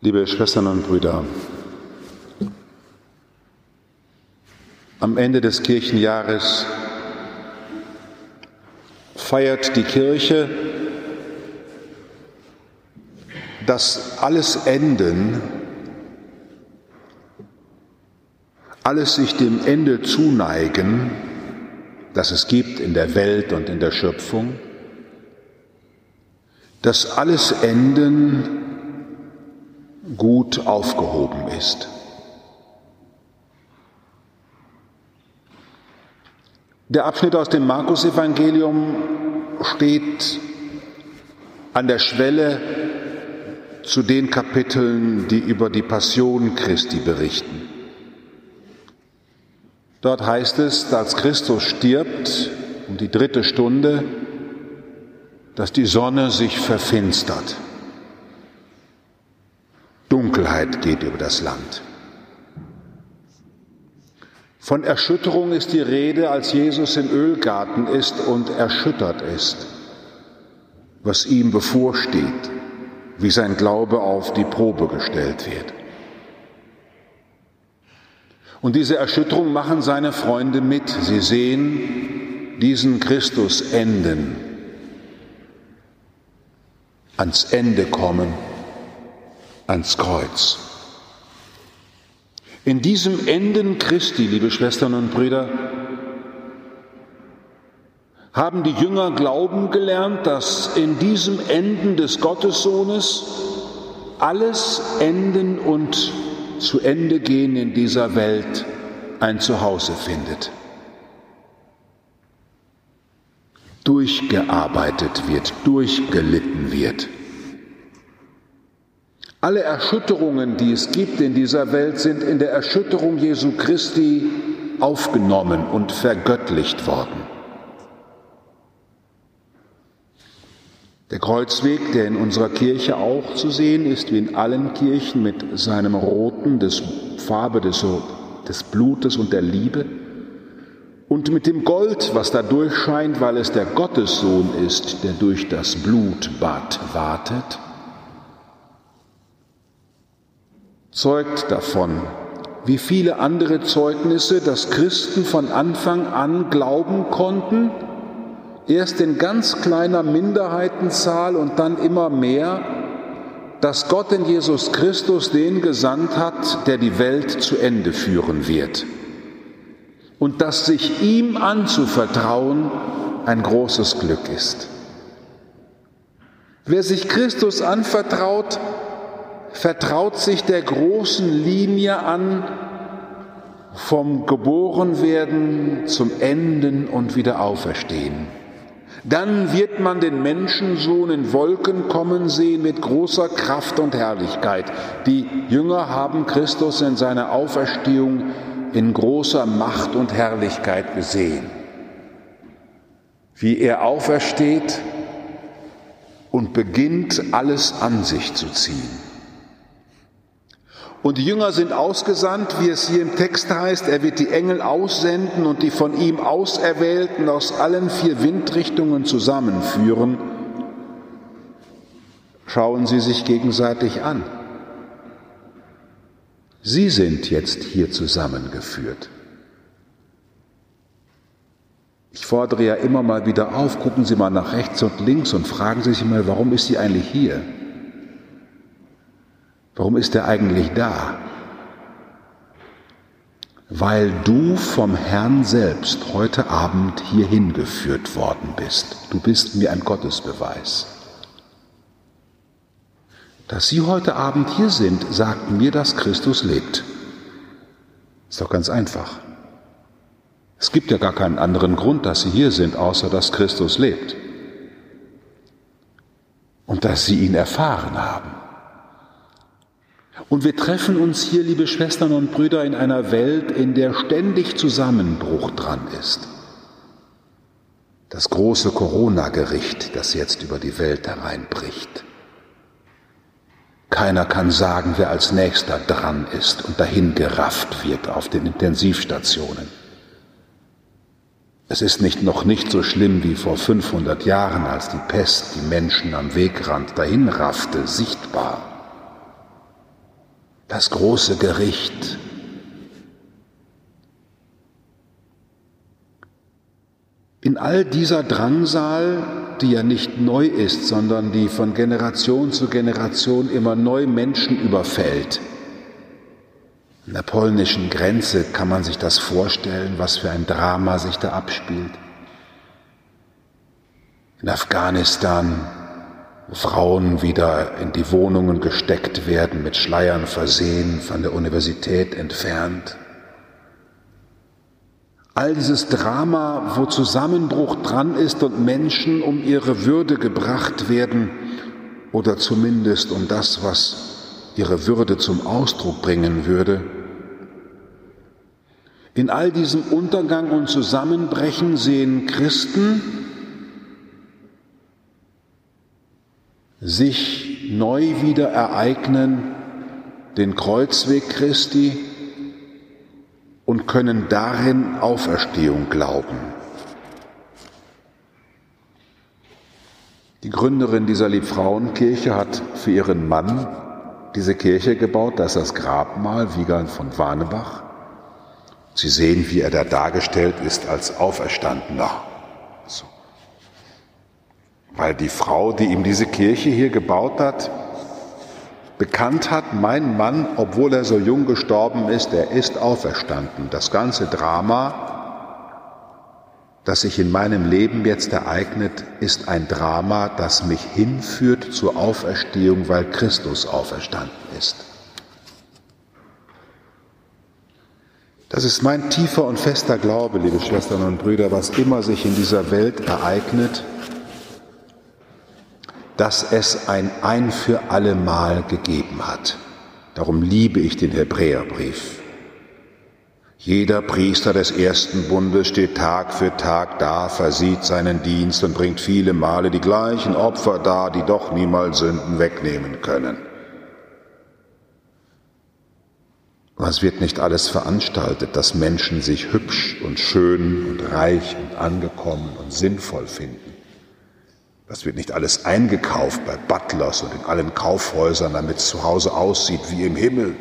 Liebe Schwestern und Brüder, am Ende des Kirchenjahres feiert die Kirche das alles Enden, alles sich dem Ende zuneigen, das es gibt in der Welt und in der Schöpfung, dass alles Enden gut aufgehoben ist. Der Abschnitt aus dem Markus-Evangelium steht an der Schwelle zu den Kapiteln, die über die Passion Christi berichten. Dort heißt es, als Christus stirbt, um die dritte Stunde, dass die Sonne sich verfinstert. Dunkelheit geht über das Land. Von Erschütterung ist die Rede, als Jesus im Ölgarten ist und erschüttert ist, was ihm bevorsteht, wie sein Glaube auf die Probe gestellt wird. Und diese Erschütterung machen seine Freunde mit. Sie sehen diesen Christus enden, ans Ende kommen ans Kreuz. In diesem Enden Christi, liebe Schwestern und Brüder, haben die Jünger glauben gelernt, dass in diesem Enden des Gottessohnes alles Enden und zu Ende gehen in dieser Welt ein Zuhause findet. Durchgearbeitet wird, durchgelitten wird. Alle Erschütterungen, die es gibt in dieser Welt, sind in der Erschütterung Jesu Christi aufgenommen und vergöttlicht worden. Der Kreuzweg, der in unserer Kirche auch zu sehen ist, wie in allen Kirchen mit seinem Roten, des Farbe des, des Blutes und der Liebe, und mit dem Gold, was da durchscheint, weil es der Gottessohn ist, der durch das Blutbad wartet, zeugt davon, wie viele andere Zeugnisse, dass Christen von Anfang an glauben konnten, erst in ganz kleiner Minderheitenzahl und dann immer mehr, dass Gott in Jesus Christus den gesandt hat, der die Welt zu Ende führen wird. Und dass sich ihm anzuvertrauen ein großes Glück ist. Wer sich Christus anvertraut, vertraut sich der großen Linie an, vom Geborenwerden zum Enden und Wiederauferstehen. Dann wird man den Menschensohn in Wolken kommen sehen mit großer Kraft und Herrlichkeit. Die Jünger haben Christus in seiner Auferstehung in großer Macht und Herrlichkeit gesehen. Wie er aufersteht und beginnt alles an sich zu ziehen. Und die Jünger sind ausgesandt, wie es hier im Text heißt, er wird die Engel aussenden und die von ihm Auserwählten aus allen vier Windrichtungen zusammenführen. Schauen Sie sich gegenseitig an. Sie sind jetzt hier zusammengeführt. Ich fordere ja immer mal wieder auf, gucken Sie mal nach rechts und links und fragen Sie sich mal, warum ist sie eigentlich hier? Warum ist er eigentlich da? Weil du vom Herrn selbst heute Abend hierhin geführt worden bist. Du bist mir ein Gottesbeweis. Dass Sie heute Abend hier sind, sagt mir, dass Christus lebt. Ist doch ganz einfach. Es gibt ja gar keinen anderen Grund, dass Sie hier sind, außer dass Christus lebt. Und dass Sie ihn erfahren haben. Und wir treffen uns hier, liebe Schwestern und Brüder, in einer Welt, in der ständig Zusammenbruch dran ist. Das große Corona-Gericht, das jetzt über die Welt hereinbricht. Keiner kann sagen, wer als nächster dran ist und dahin gerafft wird auf den Intensivstationen. Es ist nicht, noch nicht so schlimm wie vor 500 Jahren, als die Pest die Menschen am Wegrand dahinraffte, sichtbar. Das große Gericht. In all dieser Drangsal, die ja nicht neu ist, sondern die von Generation zu Generation immer neu Menschen überfällt, an der polnischen Grenze kann man sich das vorstellen, was für ein Drama sich da abspielt. In Afghanistan, wo Frauen wieder in die Wohnungen gesteckt werden, mit Schleiern versehen, von der Universität entfernt. All dieses Drama, wo Zusammenbruch dran ist und Menschen um ihre Würde gebracht werden oder zumindest um das, was ihre Würde zum Ausdruck bringen würde, in all diesem Untergang und Zusammenbrechen sehen Christen sich neu wieder ereignen, den Kreuzweg Christi und können darin Auferstehung glauben. Die Gründerin dieser Liebfrauenkirche hat für ihren Mann diese Kirche gebaut, das ist das Grabmal Wiegand von Warnebach. Sie sehen, wie er da dargestellt ist als Auferstandener. So. Weil die Frau, die ihm diese Kirche hier gebaut hat, bekannt hat, mein Mann, obwohl er so jung gestorben ist, er ist auferstanden. Das ganze Drama, das sich in meinem Leben jetzt ereignet, ist ein Drama, das mich hinführt zur Auferstehung, weil Christus auferstanden ist. Das ist mein tiefer und fester Glaube, liebe Schwestern und Brüder, was immer sich in dieser Welt ereignet, dass es ein ein für alle Mal gegeben hat. Darum liebe ich den Hebräerbrief. Jeder Priester des ersten Bundes steht Tag für Tag da, versieht seinen Dienst und bringt viele Male die gleichen Opfer dar, die doch niemals Sünden wegnehmen können. Was wird nicht alles veranstaltet, dass Menschen sich hübsch und schön und reich und angekommen und sinnvoll finden? Das wird nicht alles eingekauft bei Butlers und in allen Kaufhäusern, damit es zu Hause aussieht wie im Himmel.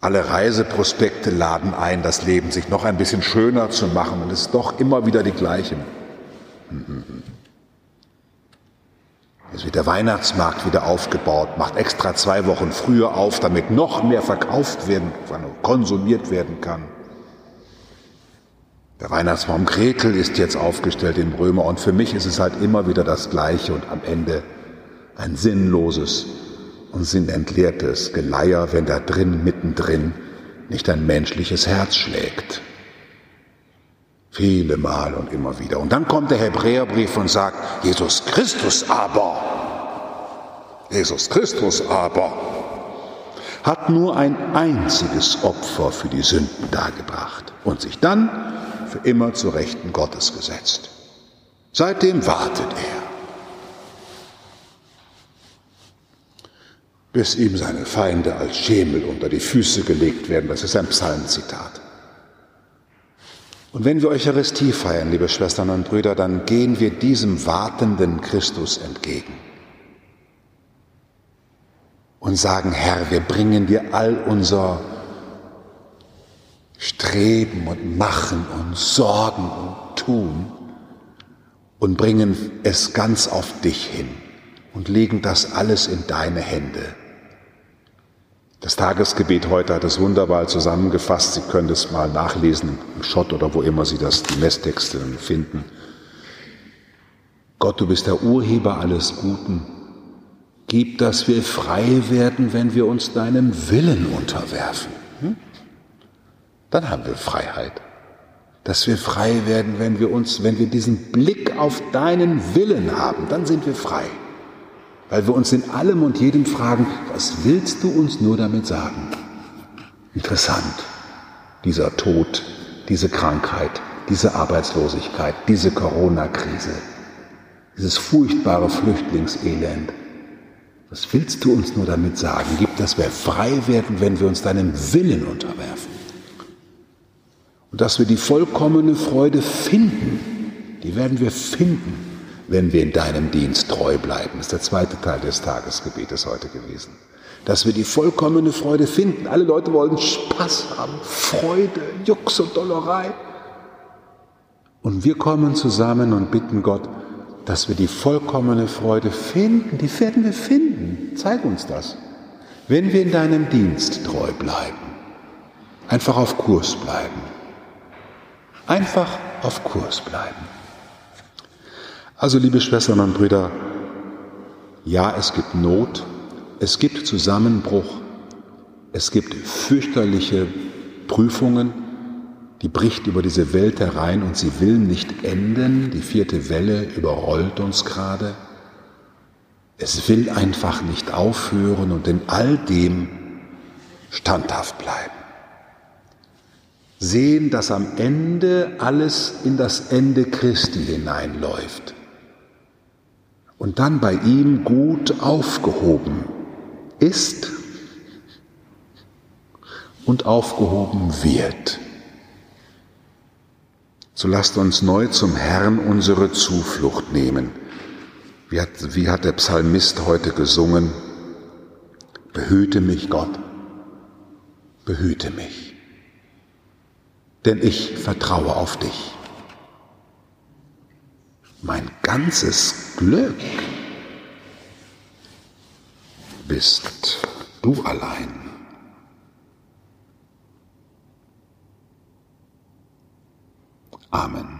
Alle Reiseprospekte laden ein, das Leben sich noch ein bisschen schöner zu machen und es ist doch immer wieder die gleichen. Hm. Jetzt wird der Weihnachtsmarkt wieder aufgebaut, macht extra zwei Wochen früher auf, damit noch mehr verkauft werden konsumiert werden kann. Der Weihnachtsbaum Gretel ist jetzt aufgestellt im Römer und für mich ist es halt immer wieder das Gleiche und am Ende ein sinnloses und sinnentleertes Geleier, wenn da drin, mittendrin, nicht ein menschliches Herz schlägt. Viele Mal und immer wieder. Und dann kommt der Hebräerbrief und sagt, Jesus Christus aber, Jesus Christus aber, hat nur ein einziges Opfer für die Sünden dargebracht und sich dann für immer zur Rechten Gottes gesetzt. Seitdem wartet er, bis ihm seine Feinde als Schemel unter die Füße gelegt werden. Das ist ein Psalmzitat. Und wenn wir Eucharistie feiern, liebe Schwestern und Brüder, dann gehen wir diesem wartenden Christus entgegen und sagen, Herr, wir bringen dir all unser Streben und Machen und Sorgen und Tun und bringen es ganz auf dich hin und legen das alles in deine Hände. Das Tagesgebet heute hat es wunderbar zusammengefasst. Sie können es mal nachlesen im Schott oder wo immer Sie das, die Messtexte finden. Gott, du bist der Urheber alles Guten. Gib, dass wir frei werden, wenn wir uns deinem Willen unterwerfen. Hm? Dann haben wir Freiheit. Dass wir frei werden, wenn wir uns, wenn wir diesen Blick auf deinen Willen haben, dann sind wir frei weil wir uns in allem und jedem fragen, was willst du uns nur damit sagen? Interessant, dieser Tod, diese Krankheit, diese Arbeitslosigkeit, diese Corona-Krise, dieses furchtbare Flüchtlingselend. Was willst du uns nur damit sagen? Gib, dass wir frei werden, wenn wir uns deinem Willen unterwerfen. Dass wir die vollkommene Freude finden, die werden wir finden, wenn wir in deinem Dienst treu bleiben. Das ist der zweite Teil des Tagesgebetes heute gewesen. Dass wir die vollkommene Freude finden. Alle Leute wollen Spaß haben, Freude, Jux und Dollerei. Und wir kommen zusammen und bitten Gott, dass wir die vollkommene Freude finden. Die werden wir finden. Zeig uns das. Wenn wir in deinem Dienst treu bleiben. Einfach auf Kurs bleiben. Einfach auf Kurs bleiben. Also liebe Schwestern und Brüder, ja, es gibt Not, es gibt Zusammenbruch, es gibt fürchterliche Prüfungen, die bricht über diese Welt herein und sie will nicht enden. Die vierte Welle überrollt uns gerade. Es will einfach nicht aufhören und in all dem standhaft bleiben. Sehen, dass am Ende alles in das Ende Christi hineinläuft und dann bei ihm gut aufgehoben ist und aufgehoben wird. So lasst uns neu zum Herrn unsere Zuflucht nehmen. Wie hat, wie hat der Psalmist heute gesungen? Behüte mich, Gott, behüte mich, denn ich vertraue auf dich. Mein ganzes Glück bist du allein. Amen.